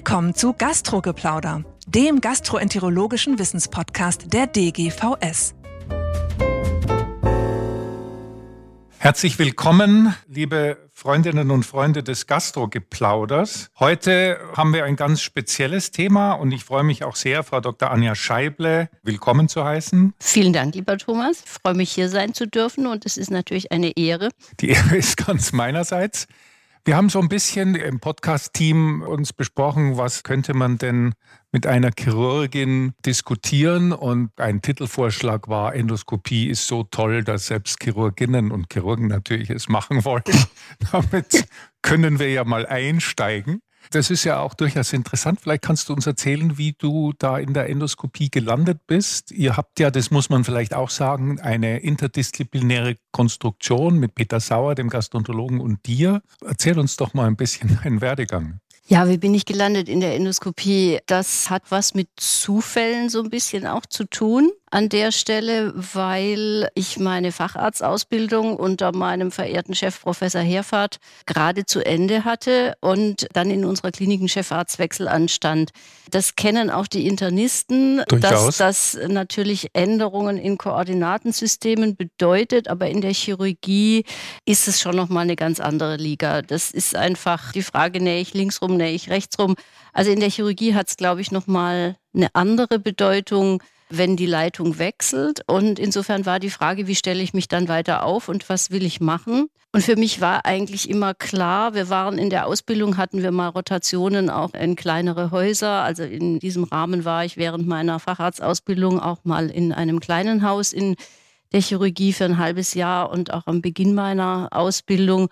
Willkommen zu Gastrogeplauder, dem gastroenterologischen Wissenspodcast der DGVS. Herzlich willkommen, liebe Freundinnen und Freunde des Gastrogeplauders. Heute haben wir ein ganz spezielles Thema und ich freue mich auch sehr, Frau Dr. Anja Scheible willkommen zu heißen. Vielen Dank, lieber Thomas. Ich freue mich, hier sein zu dürfen und es ist natürlich eine Ehre. Die Ehre ist ganz meinerseits. Wir haben so ein bisschen im Podcast-Team uns besprochen, was könnte man denn mit einer Chirurgin diskutieren. Und ein Titelvorschlag war, Endoskopie ist so toll, dass selbst Chirurginnen und Chirurgen natürlich es machen wollen. Damit können wir ja mal einsteigen. Das ist ja auch durchaus interessant. Vielleicht kannst du uns erzählen, wie du da in der Endoskopie gelandet bist. Ihr habt ja, das muss man vielleicht auch sagen, eine interdisziplinäre Konstruktion mit Peter Sauer, dem Gastroenterologen und dir. Erzähl uns doch mal ein bisschen deinen Werdegang. Ja, wie bin ich gelandet in der Endoskopie? Das hat was mit Zufällen so ein bisschen auch zu tun an der Stelle, weil ich meine Facharztausbildung unter meinem verehrten Chef Professor Herfahrt gerade zu Ende hatte und dann in unserer Klinik ein Chefarztwechsel anstand. Das kennen auch die Internisten, Durchaus. dass das natürlich Änderungen in Koordinatensystemen bedeutet, aber in der Chirurgie ist es schon noch mal eine ganz andere Liga. Das ist einfach die Frage, nähe ich links rum, nähe ich rechts rum. Also in der Chirurgie hat es, glaube ich, noch mal eine andere Bedeutung wenn die Leitung wechselt. Und insofern war die Frage, wie stelle ich mich dann weiter auf und was will ich machen? Und für mich war eigentlich immer klar, wir waren in der Ausbildung, hatten wir mal Rotationen auch in kleinere Häuser. Also in diesem Rahmen war ich während meiner Facharztausbildung auch mal in einem kleinen Haus in der Chirurgie für ein halbes Jahr und auch am Beginn meiner Ausbildung.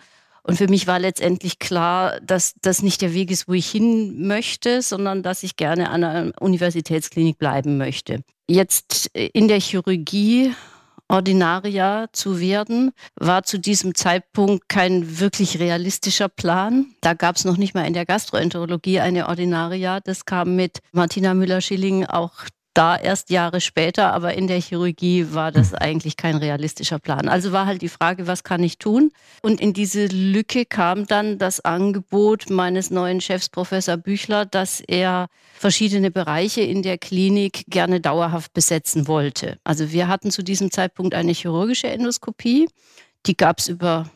Und für mich war letztendlich klar, dass das nicht der Weg ist, wo ich hin möchte, sondern dass ich gerne an einer Universitätsklinik bleiben möchte. Jetzt in der Chirurgie Ordinaria zu werden, war zu diesem Zeitpunkt kein wirklich realistischer Plan. Da gab es noch nicht mal in der Gastroenterologie eine Ordinaria. Das kam mit Martina Müller-Schilling auch da erst Jahre später, aber in der Chirurgie war das hm. eigentlich kein realistischer Plan. Also war halt die Frage, was kann ich tun? Und in diese Lücke kam dann das Angebot meines neuen Chefs, Professor Büchler, dass er verschiedene Bereiche in der Klinik gerne dauerhaft besetzen wollte. Also wir hatten zu diesem Zeitpunkt eine chirurgische Endoskopie. Die gab es über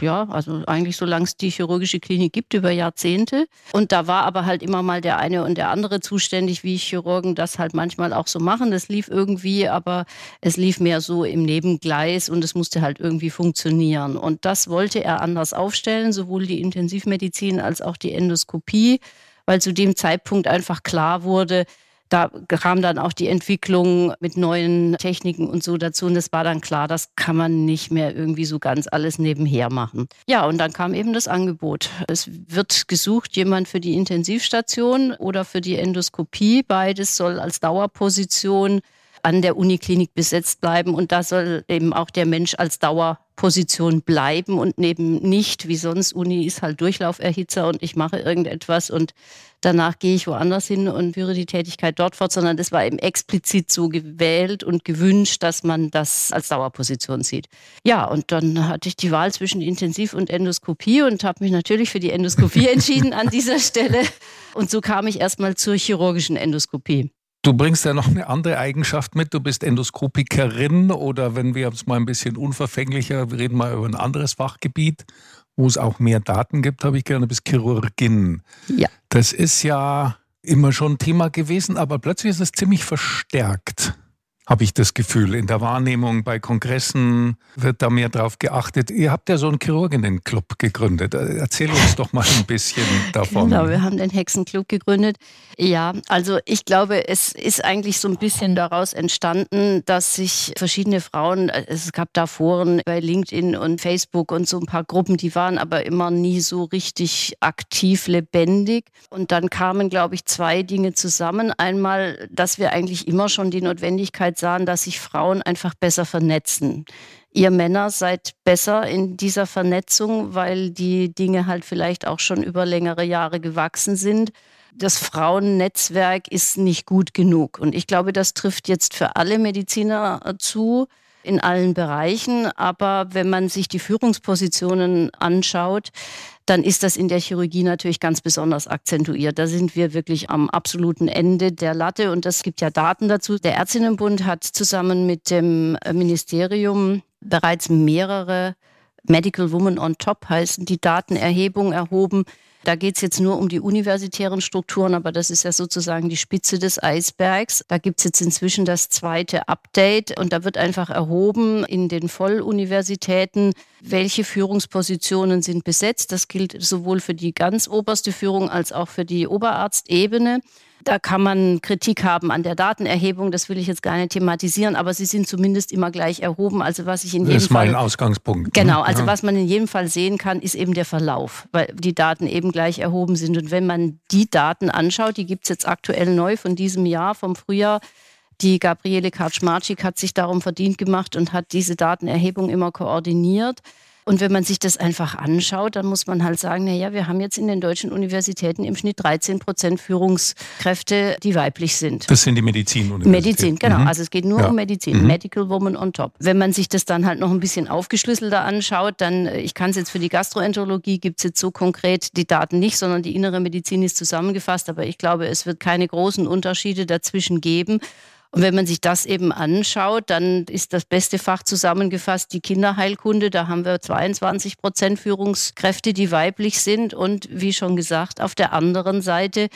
ja, also eigentlich solange es die chirurgische Klinik gibt, über Jahrzehnte. Und da war aber halt immer mal der eine und der andere zuständig, wie Chirurgen das halt manchmal auch so machen. Das lief irgendwie, aber es lief mehr so im Nebengleis und es musste halt irgendwie funktionieren. Und das wollte er anders aufstellen, sowohl die Intensivmedizin als auch die Endoskopie, weil zu dem Zeitpunkt einfach klar wurde, da kam dann auch die Entwicklung mit neuen Techniken und so dazu. Und es war dann klar, das kann man nicht mehr irgendwie so ganz alles nebenher machen. Ja, und dann kam eben das Angebot. Es wird gesucht, jemand für die Intensivstation oder für die Endoskopie. Beides soll als Dauerposition an der Uniklinik besetzt bleiben. Und da soll eben auch der Mensch als Dauerposition bleiben und neben nicht, wie sonst, Uni ist halt Durchlauferhitzer und ich mache irgendetwas und danach gehe ich woanders hin und führe die Tätigkeit dort fort, sondern das war eben explizit so gewählt und gewünscht, dass man das als Dauerposition sieht. Ja, und dann hatte ich die Wahl zwischen Intensiv- und Endoskopie und habe mich natürlich für die Endoskopie entschieden an dieser Stelle. Und so kam ich erstmal zur chirurgischen Endoskopie. Du bringst ja noch eine andere Eigenschaft mit. Du bist Endoskopikerin oder wenn wir es mal ein bisschen unverfänglicher, wir reden mal über ein anderes Fachgebiet, wo es auch mehr Daten gibt, habe ich gerne, du bist Chirurgin. Ja. Das ist ja immer schon Thema gewesen, aber plötzlich ist es ziemlich verstärkt habe ich das Gefühl. In der Wahrnehmung bei Kongressen wird da mehr drauf geachtet. Ihr habt ja so einen Chirurginnenclub gegründet. Erzähl uns doch mal ein bisschen davon. Genau, wir haben den Hexenclub gegründet. Ja, also ich glaube, es ist eigentlich so ein bisschen daraus entstanden, dass sich verschiedene Frauen, es gab da Foren bei LinkedIn und Facebook und so ein paar Gruppen, die waren aber immer nie so richtig aktiv, lebendig. Und dann kamen, glaube ich, zwei Dinge zusammen. Einmal, dass wir eigentlich immer schon die Notwendigkeit sahen, dass sich Frauen einfach besser vernetzen. Ihr Männer seid besser in dieser Vernetzung, weil die Dinge halt vielleicht auch schon über längere Jahre gewachsen sind. Das Frauennetzwerk ist nicht gut genug. Und ich glaube, das trifft jetzt für alle Mediziner zu. in allen Bereichen. Aber wenn man sich die Führungspositionen anschaut, dann ist das in der Chirurgie natürlich ganz besonders akzentuiert. Da sind wir wirklich am absoluten Ende der Latte und es gibt ja Daten dazu. Der Ärztinnenbund hat zusammen mit dem Ministerium bereits mehrere Medical Woman on Top heißen die Datenerhebung erhoben da geht es jetzt nur um die universitären Strukturen, aber das ist ja sozusagen die Spitze des Eisbergs. Da gibt es jetzt inzwischen das zweite Update und da wird einfach erhoben in den Volluniversitäten, welche Führungspositionen sind besetzt. Das gilt sowohl für die ganz oberste Führung als auch für die Oberarztebene. Da kann man Kritik haben an der Datenerhebung, das will ich jetzt gar nicht thematisieren, aber sie sind zumindest immer gleich erhoben. Also was ich in jedem Das ist mein Fall, Ausgangspunkt. ne? Genau, also Ja. was man in jedem Fall sehen kann, ist eben der Verlauf, weil die Daten eben gleich erhoben sind. Und wenn man die Daten anschaut, die gibt es jetzt aktuell neu von diesem Jahr, vom Frühjahr, die Gabriele Kaczmarczyk hat sich darum verdient gemacht und hat diese Datenerhebung immer koordiniert. Und wenn man sich das einfach anschaut, dann muss man halt sagen, naja, wir haben jetzt in den deutschen Universitäten im Schnitt 13 Prozent Führungskräfte, die weiblich sind. Das sind die Medizinuniversitäten. Medizin, genau. Mhm. Also es geht nur Ja. um Medizin. Mhm. Medical Woman on top. Wenn man sich das dann halt noch ein bisschen aufgeschlüsselter anschaut, dann, äh, ich kann es jetzt für die Gastroenterologie, gibt es jetzt so konkret die Daten nicht, sondern die innere Medizin ist zusammengefasst. Aber ich glaube, es wird keine großen Unterschiede dazwischen geben. Und wenn man sich das eben anschaut, dann ist das beste Fach zusammengefasst die Kinderheilkunde. Da haben wir 22 Prozent Führungskräfte, die weiblich sind. Und wie schon gesagt, auf der anderen Seite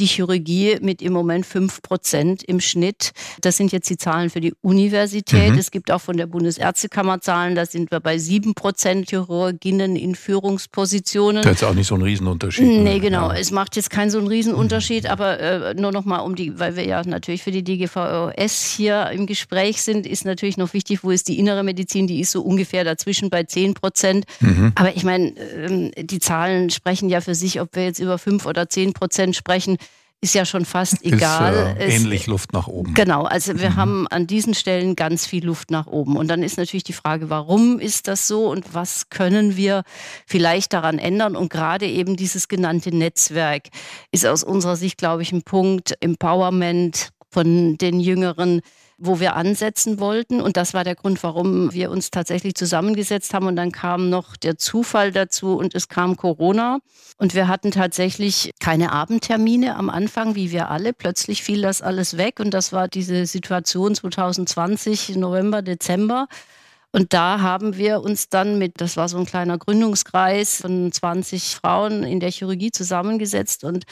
die Chirurgie mit im Moment 5 Prozent im Schnitt. Das sind jetzt die Zahlen für die Universität. Mhm. Es gibt auch von der Bundesärztekammer Zahlen, da sind wir bei 7 Prozent Chirurginnen in Führungspositionen. Das ist auch nicht so ein Riesenunterschied. ne? Nee, genau. Ja. Es macht jetzt keinen so einen Riesenunterschied, aber äh, nur noch mal um die, weil wir ja natürlich für die DGVS hier im Gespräch sind, ist natürlich noch wichtig, wo ist die innere Medizin, die ist so ungefähr dazwischen bei 10 Prozent. Mhm. Aber ich meine, ähm, die Zahlen sprechen ja für sich, ob wir jetzt über 5 oder 10 Prozent sprechen, ist ja schon fast egal. Ist, äh, ähnlich Luft nach oben. Genau, also wir Mhm. haben an diesen Stellen ganz viel Luft nach oben. Und dann ist natürlich die Frage, warum ist das so und was können wir vielleicht daran ändern? Und gerade eben dieses genannte Netzwerk ist aus unserer Sicht, glaube ich, ein Punkt, Empowerment von den Jüngeren, wo wir ansetzen wollten. Und das war der Grund, warum wir uns tatsächlich zusammengesetzt haben. Und dann kam noch der Zufall dazu und es kam Corona. Und wir hatten tatsächlich keine Abendtermine am Anfang, wie wir alle. Plötzlich fiel das alles weg. Und das war diese Situation 2020, November, Dezember. Und da haben wir uns dann mit, das war so ein kleiner Gründungskreis von 20 Frauen in der Chirurgie zusammengesetzt und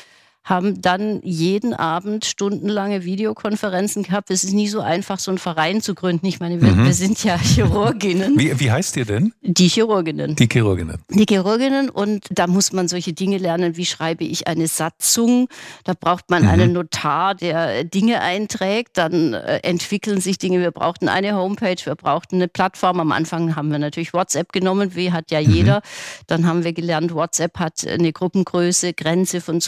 haben dann jeden Abend stundenlange Videokonferenzen gehabt. Es ist nie so einfach, so einen Verein zu gründen. Ich meine, wir, Mhm. wir sind ja Chirurginnen. Wie, wie heißt ihr denn? Die Chirurginnen. Die Chirurginnen. Die Chirurginnen und da muss man solche Dinge lernen, wie schreibe ich eine Satzung. Da braucht man Mhm. einen Notar, der Dinge einträgt. Dann äh, entwickeln sich Dinge. Wir brauchten eine Homepage, wir brauchten eine Plattform. Am Anfang haben wir natürlich WhatsApp genommen, wie hat ja Mhm. jeder. Dann haben wir gelernt, WhatsApp hat eine Gruppengröße, Grenze von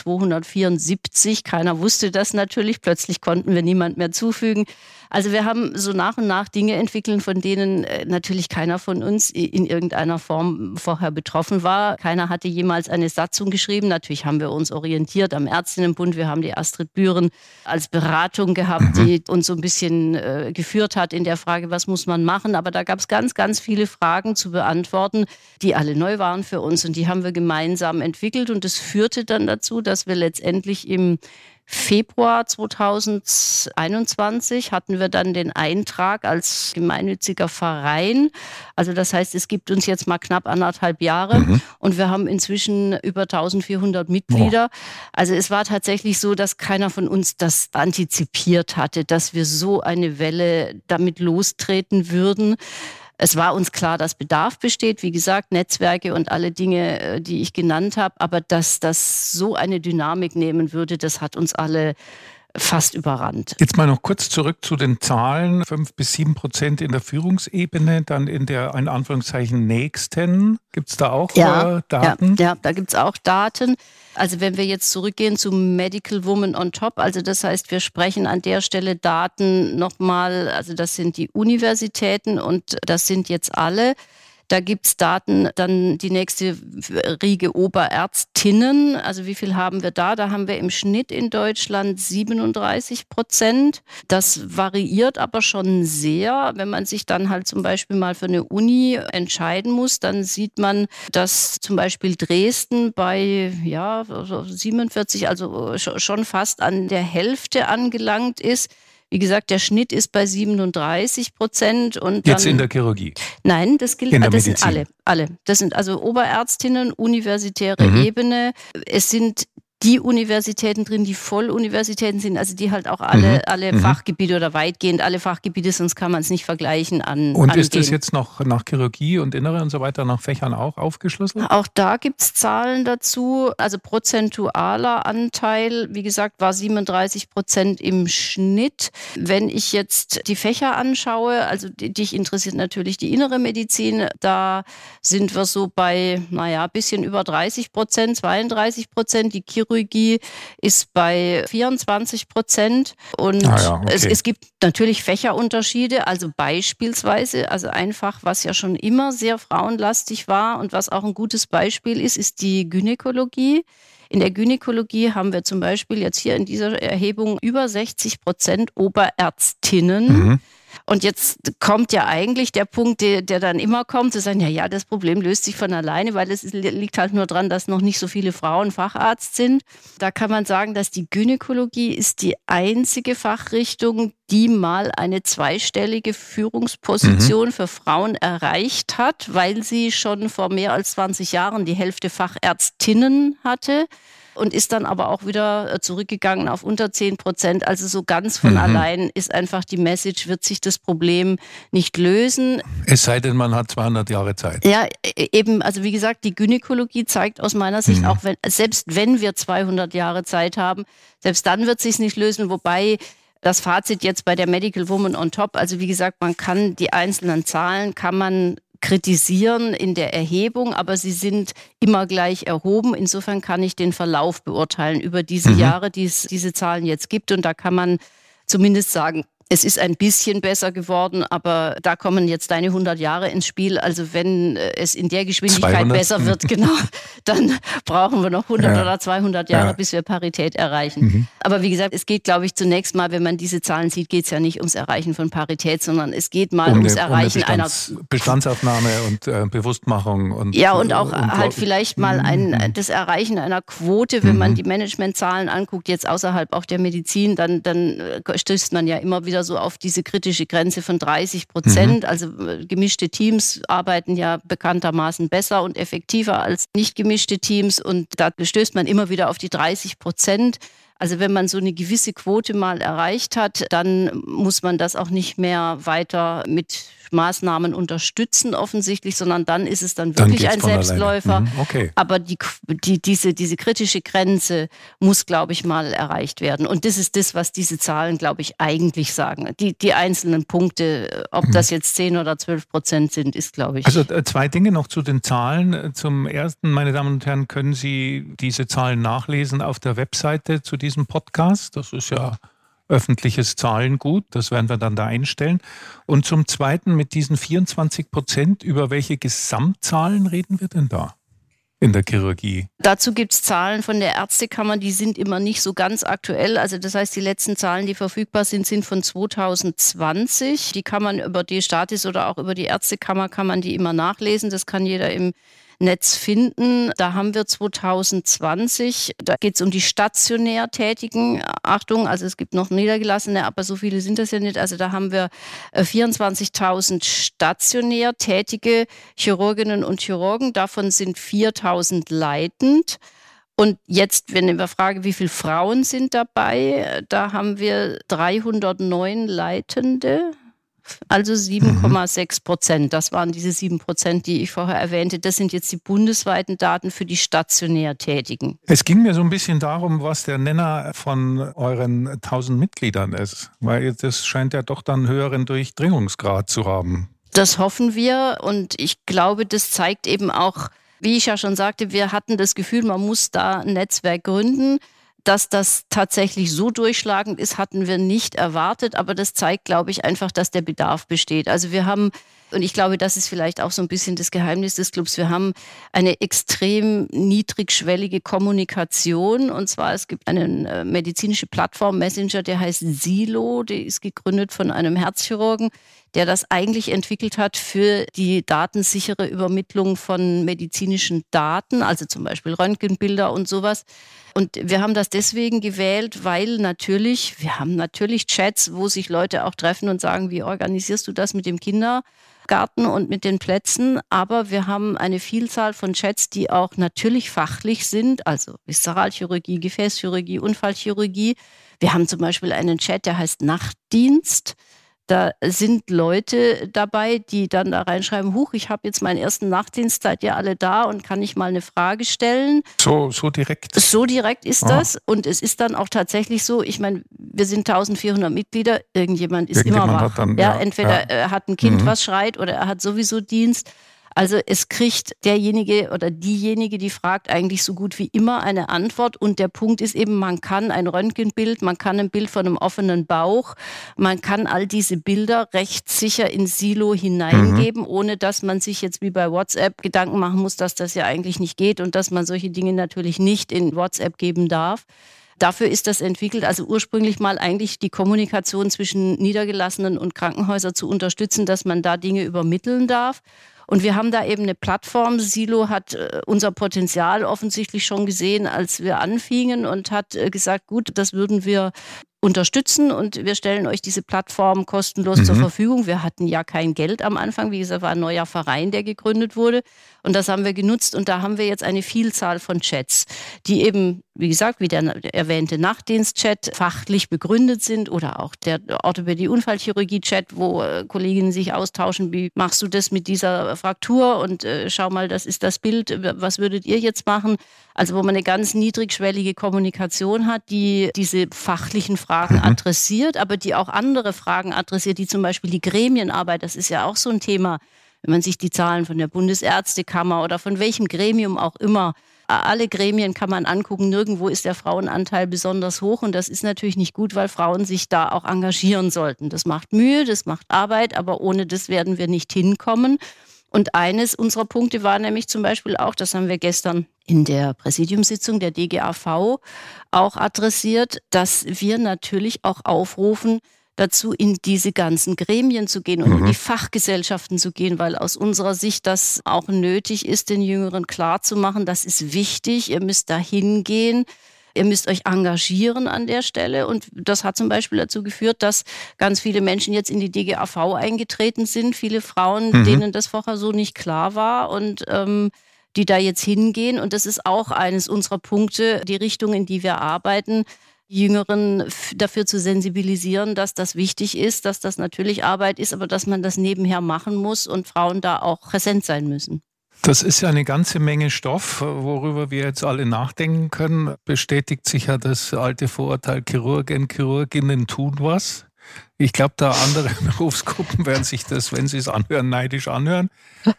274. Keiner wusste das natürlich. Plötzlich konnten wir niemand mehr zufügen. Also wir haben so nach und nach Dinge entwickelt, von denen äh, natürlich keiner von uns in irgendeiner Form vorher betroffen war. Keiner hatte jemals eine Satzung geschrieben. Natürlich haben wir uns orientiert am Ärztinnenbund. Wir haben die Astrid Büren als Beratung gehabt, die uns so ein bisschen äh, geführt hat in der Frage, was muss man machen. Aber da gab es ganz, ganz viele Fragen zu beantworten, die alle neu waren für uns und die haben wir gemeinsam entwickelt. Und das führte dann dazu, dass wir letztendlich im Februar 2021 hatten wir dann den Eintrag als gemeinnütziger Verein. Also das heißt, es gibt uns jetzt mal knapp anderthalb Jahre Mhm. und wir haben inzwischen über 1400 Mitglieder. Also es war tatsächlich so, dass keiner von uns das antizipiert hatte, dass wir so eine Welle damit lostreten würden. Es war uns klar, dass Bedarf besteht, wie gesagt, Netzwerke und alle Dinge, äh, die ich genannt habe, aber dass das so eine Dynamik nehmen würde, das hat uns alle fast überrannt. Jetzt mal noch kurz zurück zu den Zahlen. Fünf bis sieben Prozent in der Führungsebene, dann in der, in Anführungszeichen, nächsten. Gibt es da auch äh, Daten? Ja, ja da gibt es auch Daten. Also wenn wir jetzt zurückgehen zu Medical Woman on Top, also das heißt, wir sprechen an der Stelle Daten nochmal, also das sind die Universitäten und das sind jetzt alle. Da gibt's Daten, dann die nächste Riege Oberärztinnen. Also wie viel haben wir da? Da haben wir im Schnitt in Deutschland 37 Prozent. Das variiert aber schon sehr. Wenn man sich dann halt zum Beispiel mal für eine Uni entscheiden muss, dann sieht man, dass zum Beispiel Dresden bei ja, 47, also schon fast an der Hälfte angelangt ist. Wie gesagt, der Schnitt ist bei 37 Prozent. Und Jetzt in der Chirurgie? Nein, das gilt, in der das Medizin. sind alle, alle. Das sind also Oberärztinnen, universitäre mhm. Ebene. Es sind die Universitäten drin, die Volluniversitäten sind, also die halt auch alle, mhm. alle mhm. Fachgebiete oder weitgehend alle Fachgebiete, sonst kann man es nicht vergleichen an. Und angehen. ist das jetzt noch nach Chirurgie und Innere und so weiter nach Fächern auch aufgeschlüsselt? Auch da gibt es Zahlen dazu. Also prozentualer Anteil, wie gesagt, war 37 Prozent im Schnitt. Wenn ich jetzt die Fächer anschaue, also dich interessiert natürlich die innere Medizin, da sind wir so bei, naja, bisschen über 30 Prozent, 32 Prozent. Die Chirurgie Chirurgie ist bei 24 Prozent. Und ah ja, okay. es, es gibt natürlich Fächerunterschiede, also beispielsweise, also einfach, was ja schon immer sehr frauenlastig war und was auch ein gutes Beispiel ist, ist die Gynäkologie. In der Gynäkologie haben wir zum Beispiel jetzt hier in dieser Erhebung über 60 Prozent Oberärztinnen. Mhm. Und jetzt kommt ja eigentlich der Punkt, der, der dann immer kommt, zu sagen, ja, ja, das Problem löst sich von alleine, weil es liegt halt nur daran, dass noch nicht so viele Frauen Facharzt sind. Da kann man sagen, dass die Gynäkologie ist die einzige Fachrichtung, die mal eine zweistellige Führungsposition mhm. für Frauen erreicht hat, weil sie schon vor mehr als 20 Jahren die Hälfte Fachärztinnen hatte und ist dann aber auch wieder äh, zurückgegangen auf unter 10 Prozent. Also so ganz von mhm. allein ist einfach die Message, wird sich das Problem nicht lösen. Es sei denn, man hat 200 Jahre Zeit. Ja, e, eben, also wie gesagt, die Gynäkologie zeigt aus meiner Sicht, mhm. auch wenn, selbst wenn wir 200 Jahre Zeit haben, selbst dann wird sich nicht lösen, wobei das Fazit jetzt bei der Medical Woman on Top, also wie gesagt, man kann die einzelnen Zahlen, kann man kritisieren in der Erhebung, aber sie sind immer gleich erhoben. Insofern kann ich den Verlauf beurteilen über diese mhm. Jahre, die es diese Zahlen jetzt gibt. Und da kann man zumindest sagen, es ist ein bisschen besser geworden, aber da kommen jetzt deine 100 Jahre ins Spiel. Also wenn äh, es in der Geschwindigkeit 200? besser wird, genau, dann brauchen wir noch 100 ja. oder 200 Jahre, ja. bis wir Parität erreichen. Mhm. Aber wie gesagt, es geht, glaube ich, zunächst mal, wenn man diese Zahlen sieht, geht es ja nicht ums Erreichen von Parität, sondern es geht mal um ums eine, Erreichen um Bestands, einer Bestandsaufnahme und äh, Bewusstmachung und ja und auch und, halt vielleicht mal ein, mhm. das Erreichen einer Quote, wenn mhm. man die Managementzahlen anguckt, jetzt außerhalb auch der Medizin, dann dann äh, stößt man ja immer wieder wieder so auf diese kritische Grenze von 30 Prozent. Mhm. Also äh, gemischte Teams arbeiten ja bekanntermaßen besser und effektiver als nicht gemischte Teams. Und da stößt man immer wieder auf die 30 Prozent. Also wenn man so eine gewisse Quote mal erreicht hat, dann muss man das auch nicht mehr weiter mit Maßnahmen unterstützen offensichtlich, sondern dann ist es dann wirklich dann ein Selbstläufer. Mhm, okay. Aber die, die, diese, diese kritische Grenze muss, glaube ich, mal erreicht werden. Und das ist das, was diese Zahlen, glaube ich, eigentlich sagen. Die, die einzelnen Punkte, ob mhm. das jetzt 10 oder 12 Prozent sind, ist, glaube ich. Also äh, zwei Dinge noch zu den Zahlen. Zum ersten, meine Damen und Herren, können Sie diese Zahlen nachlesen auf der Webseite zu diesem Podcast. Das ist ja öffentliches Zahlengut. Das werden wir dann da einstellen. Und zum Zweiten mit diesen 24 Prozent, über welche Gesamtzahlen reden wir denn da? in der Chirurgie? Dazu gibt es Zahlen von der Ärztekammer, die sind immer nicht so ganz aktuell. Also das heißt, die letzten Zahlen, die verfügbar sind, sind von 2020. Die kann man über die Statis oder auch über die Ärztekammer kann man die immer nachlesen. Das kann jeder im Netz finden. Da haben wir 2020, da geht es um die stationär Tätigen. Achtung, also es gibt noch Niedergelassene, aber so viele sind das ja nicht. Also da haben wir 24.000 äh, stationär tätige Chirurginnen und Chirurgen. Davon sind 4.000 leitend. Und jetzt, wenn ich mir frage, wie viele Frauen sind dabei, da haben wir 309 Leitende also 7,6 Prozent. Das waren diese 7 Prozent, die ich vorher erwähnte. Das sind jetzt die bundesweiten Daten für die stationär Tätigen. Es ging mir so ein bisschen darum, was der Nenner von euren 1000 Mitgliedern ist, weil das scheint ja doch dann höheren Durchdringungsgrad zu haben. Das hoffen wir und ich glaube, das zeigt eben auch, wie ich ja schon sagte, wir hatten das Gefühl, man muss da ein Netzwerk gründen. Dass das tatsächlich so durchschlagend ist, hatten wir nicht erwartet, aber das zeigt, glaube ich, einfach, dass der Bedarf besteht. Also wir haben Und ich glaube, das ist vielleicht auch so ein bisschen das Geheimnis des Clubs. Wir haben eine extrem niedrigschwellige Kommunikation. Und zwar, es gibt eine äh, medizinische Plattform, Messenger, der heißt Silo. Die ist gegründet von einem Herzchirurgen, der das eigentlich entwickelt hat für die datensichere Übermittlung von medizinischen Daten, also zum Beispiel Röntgenbilder und sowas. Und wir haben das deswegen gewählt, weil natürlich, wir haben natürlich Chats, wo sich Leute auch treffen und sagen, wie organisierst du das mit dem Kindergarten und mit den Plätzen? Aber wir haben eine Vielzahl von Chats, die auch natürlich fachlich sind, also Viszeralchirurgie, Gefäßchirurgie, Unfallchirurgie. Wir haben zum Beispiel einen Chat, der heißt Nachtdienst. Da sind Leute dabei, die dann da reinschreiben, huch, ich habe jetzt meinen ersten Nachtdienst, seid ihr alle da und kann ich mal eine Frage stellen? So, so direkt? So direkt ist ah. das. Und es ist dann auch tatsächlich so, ich meine, wir sind 1400 Mitglieder, irgendjemand ist irgendjemand immer wach. Dann, ja, ja, entweder ja. er hat ein Kind, mhm. was schreit, oder er hat sowieso Dienst. Also es kriegt derjenige oder diejenige, die fragt, eigentlich so gut wie immer eine Antwort. Und der Punkt ist eben, man kann ein Röntgenbild, man kann ein Bild von einem offenen Bauch, man kann all diese Bilder recht sicher ins Silo hineingeben, mhm. ohne dass man sich jetzt wie bei WhatsApp Gedanken machen muss, dass das ja eigentlich nicht geht und dass man solche Dinge natürlich nicht in WhatsApp geben darf. Dafür ist das entwickelt, also ursprünglich mal eigentlich die Kommunikation zwischen Niedergelassenen und Krankenhäusern zu unterstützen, dass man da Dinge übermitteln darf. Und wir haben da eben eine Plattform. Silo hat äh, unser Potenzial offensichtlich schon gesehen, als wir anfingen und hat äh, gesagt, gut, das würden wir unterstützen und wir stellen euch diese Plattform kostenlos mhm. zur Verfügung. Wir hatten ja kein Geld am Anfang. Wie gesagt, war ein neuer Verein, der gegründet wurde. Und das haben wir genutzt und da haben wir jetzt eine Vielzahl von Chats, die eben, wie gesagt, wie der erwähnte Nachtdienst-Chat fachlich begründet sind oder auch der Orthopädie-Unfallchirurgie-Chat, wo äh, Kolleginnen sich austauschen, wie machst du das mit dieser Fraktur und äh, schau mal, das ist das Bild, was würdet ihr jetzt machen? Also wo man eine ganz niedrigschwellige Kommunikation hat, die diese fachlichen Fragen mhm. adressiert, aber die auch andere Fragen adressiert, die zum Beispiel die Gremienarbeit, das ist ja auch so ein Thema, wenn man sich die Zahlen von der Bundesärztekammer oder von welchem Gremium auch immer, alle Gremien kann man angucken, nirgendwo ist der Frauenanteil besonders hoch und das ist natürlich nicht gut, weil Frauen sich da auch engagieren sollten. Das macht Mühe, das macht Arbeit, aber ohne das werden wir nicht hinkommen. Und eines unserer Punkte war nämlich zum Beispiel auch, das haben wir gestern in der Präsidiumssitzung der DGAV auch adressiert, dass wir natürlich auch aufrufen, dazu, in diese ganzen Gremien zu gehen und mhm. in die Fachgesellschaften zu gehen, weil aus unserer Sicht das auch nötig ist, den Jüngeren klarzumachen, das ist wichtig, ihr müsst da hingehen. Ihr müsst euch engagieren an der Stelle. Und das hat zum Beispiel dazu geführt, dass ganz viele Menschen jetzt in die DGAV eingetreten sind. Viele Frauen, mhm. denen das vorher so nicht klar war und ähm, die da jetzt hingehen. Und das ist auch eines unserer Punkte, die Richtung, in die wir arbeiten, Jüngeren dafür zu sensibilisieren, dass das wichtig ist, dass das natürlich Arbeit ist, aber dass man das nebenher machen muss und Frauen da auch präsent sein müssen. Das ist ja eine ganze Menge Stoff, worüber wir jetzt alle nachdenken können. Bestätigt sich ja das alte Vorurteil, Chirurgen, Chirurginnen tun was. Ich glaube, da andere Berufsgruppen werden sich das, wenn sie es anhören, neidisch anhören.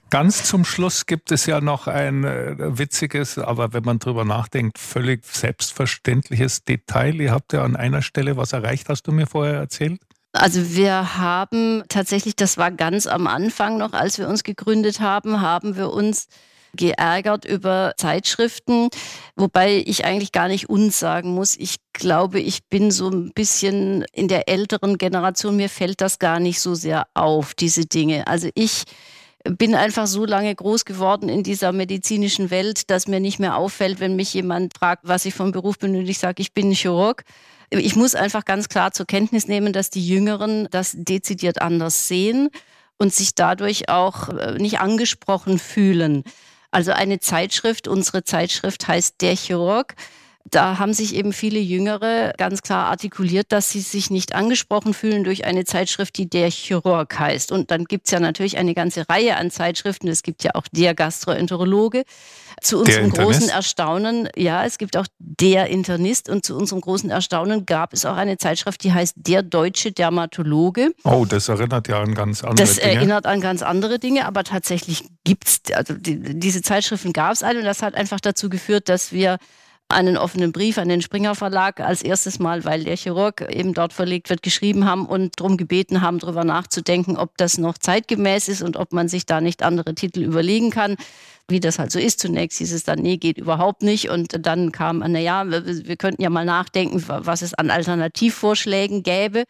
Ganz zum Schluss gibt es ja noch ein äh, witziges, aber wenn man drüber nachdenkt, völlig selbstverständliches Detail. Ihr habt ja an einer Stelle was erreicht, hast du mir vorher erzählt? Also wir haben tatsächlich, das war ganz am Anfang noch, als wir uns gegründet haben, haben wir uns geärgert über Zeitschriften, wobei ich eigentlich gar nicht uns sagen muss. Ich glaube, ich bin so ein bisschen in der älteren Generation, mir fällt das gar nicht so sehr auf, diese Dinge. Also ich bin einfach so lange groß geworden in dieser medizinischen Welt, dass mir nicht mehr auffällt, wenn mich jemand fragt, was ich vom Beruf bin und ich sage, ich bin Chirurg. Ich muss einfach ganz klar zur Kenntnis nehmen, dass die Jüngeren das dezidiert anders sehen und sich dadurch auch äh, nicht angesprochen fühlen. Also eine Zeitschrift, unsere Zeitschrift heißt Der Chirurg. Da haben sich eben viele Jüngere ganz klar artikuliert, dass sie sich nicht angesprochen fühlen durch eine Zeitschrift, die der Chirurg heißt. Und dann gibt's ja natürlich eine ganze Reihe an Zeitschriften. Es gibt ja auch der Gastroenterologe. Zu unserem großen Erstaunen, ja, es gibt auch der Internist und zu unserem großen Erstaunen gab es auch eine Zeitschrift, die heißt Der Deutsche Dermatologe. Oh, das erinnert ja an ganz andere das Dinge. Das erinnert an ganz andere Dinge, aber tatsächlich gibt's, also die, diese Zeitschriften gab es alle und das hat einfach dazu geführt, dass wir einen offenen Brief an den Springer Verlag als erstes Mal, weil der Chirurg eben dort verlegt wird, geschrieben haben und darum gebeten haben, darüber nachzudenken, ob das noch zeitgemäß ist und ob man sich da nicht andere Titel überlegen kann wie das halt so ist. Zunächst hieß es dann, nee, geht überhaupt nicht. Und dann kam, naja, wir, wir könnten ja mal nachdenken, was es an Alternativvorschlägen gäbe.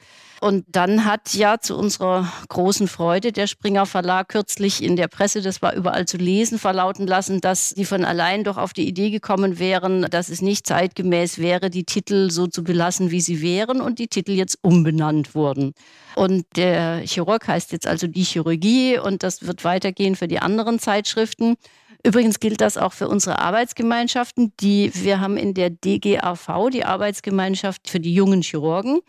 Und dann hat ja zu unserer großen Freude der Springer Verlag kürzlich in der Presse, das war überall zu lesen, verlauten lassen, dass sie von allein doch auf die Idee gekommen wären, dass es nicht zeitgemäß wäre, die Titel so zu belassen, wie sie wären und die Titel jetzt umbenannt wurden. Und der Chirurg heißt jetzt also die Chirurgie und das wird weitergehen für die anderen Zeitschriften. Übrigens gilt das auch für unsere Arbeitsgemeinschaften, die wir haben in der DGAV, die Arbeitsgemeinschaft für die jungen Chirurgen.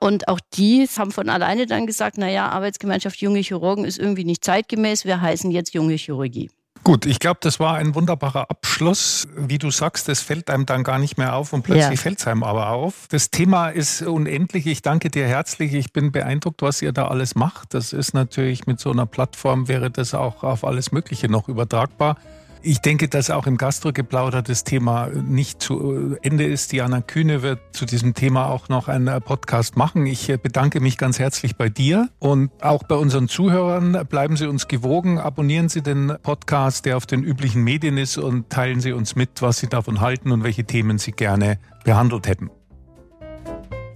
Und auch die haben von alleine dann gesagt, naja, Arbeitsgemeinschaft junge Chirurgen ist irgendwie nicht zeitgemäß, wir heißen jetzt junge Chirurgie. Gut, ich glaube, das war ein wunderbarer Abschluss. Wie du sagst, das fällt einem dann gar nicht mehr auf und plötzlich ja. fällt es einem aber auf. Das Thema ist unendlich. Ich danke dir herzlich. Ich bin beeindruckt, was ihr da alles macht. Das ist natürlich mit so einer Plattform wäre das auch auf alles Mögliche noch übertragbar. Ich denke, dass auch im Gastrogeplauder das Thema nicht zu Ende ist. Diana Kühne wird zu diesem Thema auch noch einen Podcast machen. Ich bedanke mich ganz herzlich bei dir und auch bei unseren Zuhörern. Bleiben Sie uns gewogen, abonnieren Sie den Podcast, der auf den üblichen Medien ist und teilen Sie uns mit, was Sie davon halten und welche Themen Sie gerne behandelt hätten.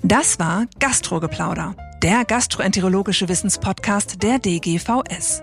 Das war Gastrogeplauder, der gastroenterologische Wissenspodcast der DGVS.